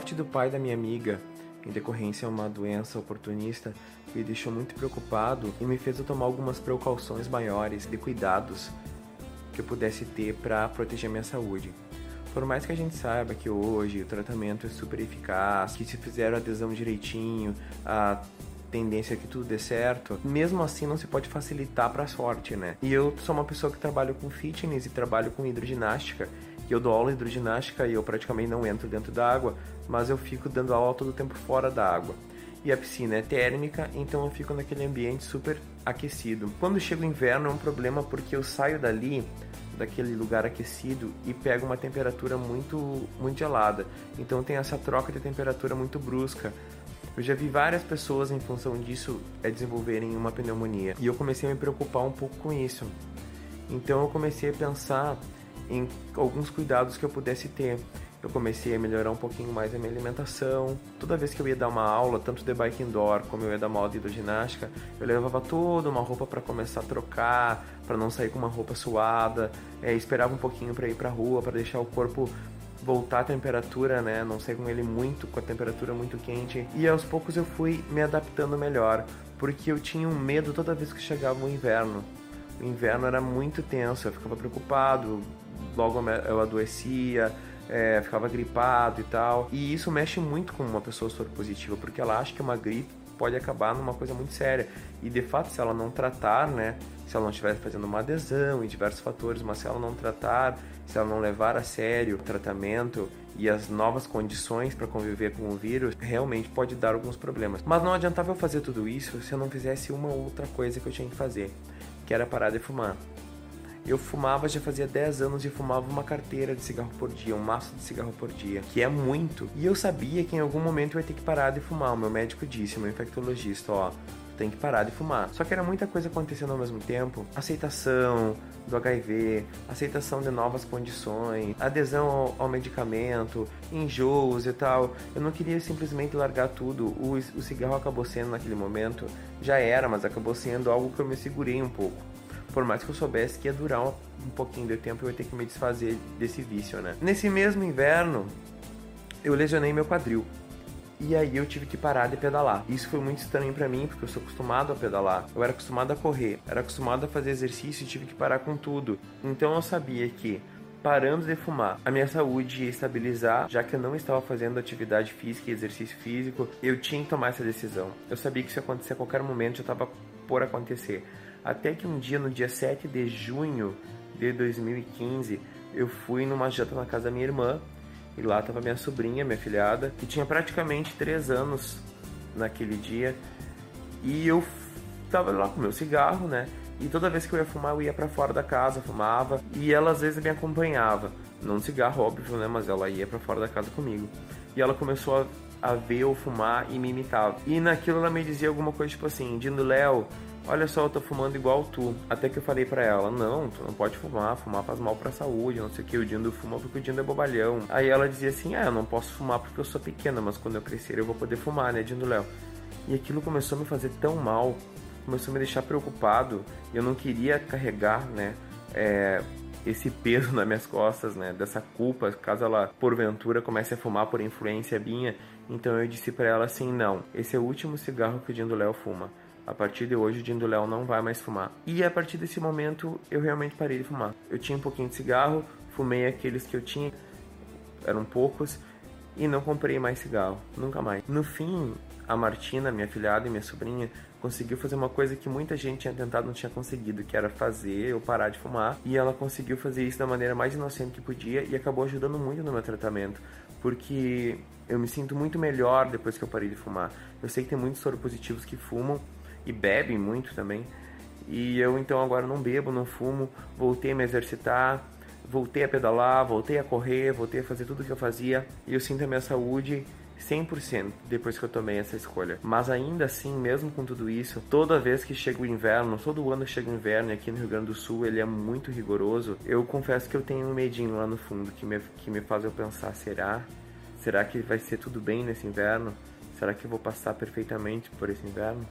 morte do pai da minha amiga, em decorrência a uma doença oportunista, me deixou muito preocupado e me fez eu tomar algumas precauções maiores de cuidados que eu pudesse ter para proteger minha saúde. Por mais que a gente saiba que hoje o tratamento é super eficaz, que se fizer a adesão direitinho, a tendência é que tudo dê certo, mesmo assim não se pode facilitar para a sorte, né? E eu sou uma pessoa que trabalho com fitness e trabalho com hidroginástica. Eu dou aula de hidroginástica e eu praticamente não entro dentro da água, mas eu fico dando aula todo o tempo fora da água. E a piscina é térmica, então eu fico naquele ambiente super aquecido. Quando chega o inverno é um problema porque eu saio dali daquele lugar aquecido e pego uma temperatura muito muito gelada. Então tem essa troca de temperatura muito brusca. Eu já vi várias pessoas em função disso é, desenvolverem uma pneumonia e eu comecei a me preocupar um pouco com isso. Então eu comecei a pensar em alguns cuidados que eu pudesse ter. Eu comecei a melhorar um pouquinho mais a minha alimentação. Toda vez que eu ia dar uma aula, tanto de bike indoor como eu ia dar uma aula de hidroginástica, eu levava toda uma roupa para começar a trocar, para não sair com uma roupa suada. É, esperava um pouquinho para ir para rua, para deixar o corpo voltar à temperatura, né? Não sair com ele muito, com a temperatura muito quente. E aos poucos eu fui me adaptando melhor, porque eu tinha um medo toda vez que chegava o inverno. O inverno era muito tenso, eu ficava preocupado, logo eu adoecia, é, ficava gripado e tal. E isso mexe muito com uma pessoa soro positiva, porque ela acha que uma gripe pode acabar numa coisa muito séria. E de fato, se ela não tratar, né, se ela não estiver fazendo uma adesão e diversos fatores, mas se ela não tratar, se ela não levar a sério o tratamento e as novas condições para conviver com o vírus, realmente pode dar alguns problemas. Mas não adiantava eu fazer tudo isso se eu não fizesse uma outra coisa que eu tinha que fazer que era parar de fumar. Eu fumava já fazia 10 anos e fumava uma carteira de cigarro por dia, um maço de cigarro por dia, que é muito. E eu sabia que em algum momento eu ia ter que parar de fumar. O meu médico disse, o meu infectologista, ó, tem que parar de fumar. Só que era muita coisa acontecendo ao mesmo tempo. Aceitação do HIV, aceitação de novas condições, adesão ao, ao medicamento, enjoos e tal. Eu não queria simplesmente largar tudo. O, o cigarro acabou sendo naquele momento, já era, mas acabou sendo algo que eu me segurei um pouco. Por mais que eu soubesse que ia durar um, pouquinho de tempo, eu ia ter que me desfazer desse vício, né? Nesse mesmo inverno, eu lesionei meu quadril e aí eu tive que parar de pedalar. Isso foi muito estranho para mim, porque eu sou acostumado a pedalar. Eu era acostumado a correr, era acostumado a fazer exercício e tive que parar com tudo. Então eu sabia que parando de fumar, a minha saúde ia estabilizar, já que eu não estava fazendo atividade física e exercício físico, eu tinha que tomar essa decisão. Eu sabia que ia acontecer a qualquer momento, já estava por acontecer. Até que um dia, no dia 7 de junho de 2015, eu fui numa janta na casa da minha irmã e lá estava minha sobrinha, minha filhada, que tinha praticamente 3 anos naquele dia. E eu tava lá com meu cigarro, né? E toda vez que eu ia fumar, eu ia para fora da casa, fumava. E ela às vezes me acompanhava. Não de cigarro, óbvio, né? Mas ela ia para fora da casa comigo. E ela começou a, a ver eu fumar e me imitava. E naquilo ela me dizia alguma coisa tipo assim: Dindo Léo, olha só, eu tô fumando igual tu. Até que eu falei para ela, não, tu não pode fumar, fumar faz mal pra saúde, não sei o que, o Dindo fuma porque o Dindo é bobalhão. Aí ela dizia assim, ah, eu não posso fumar porque eu sou pequena, mas quando eu crescer eu vou poder fumar, né, Dindo Léo? E aquilo começou a me fazer tão mal, começou a me deixar preocupado, eu não queria carregar, né, é, esse peso nas minhas costas, né, dessa culpa, caso ela porventura comece a fumar por influência minha. Então eu disse para ela assim, não, esse é o último cigarro que o Dindo Léo fuma. A partir de hoje, o Dindo Léo não vai mais fumar. E a partir desse momento, eu realmente parei de fumar. Eu tinha um pouquinho de cigarro, fumei aqueles que eu tinha, eram poucos, e não comprei mais cigarro, nunca mais. No fim, a Martina, minha filhada e minha sobrinha, conseguiu fazer uma coisa que muita gente tinha tentado não tinha conseguido, que era fazer eu parar de fumar. E ela conseguiu fazer isso da maneira mais inocente que podia e acabou ajudando muito no meu tratamento, porque eu me sinto muito melhor depois que eu parei de fumar. Eu sei que tem muitos soropositivos que fumam e bebem muito também. E eu então agora não bebo, não fumo, voltei a me exercitar, voltei a pedalar, voltei a correr, voltei a fazer tudo o que eu fazia e eu sinto a minha saúde 100% depois que eu tomei essa escolha. Mas ainda assim, mesmo com tudo isso, toda vez que chega o inverno, todo ano que chega o inverno aqui no Rio Grande do Sul ele é muito rigoroso, eu confesso que eu tenho um medinho lá no fundo que me, que me faz eu pensar, será? Será que vai ser tudo bem nesse inverno? Será que eu vou passar perfeitamente por esse inverno?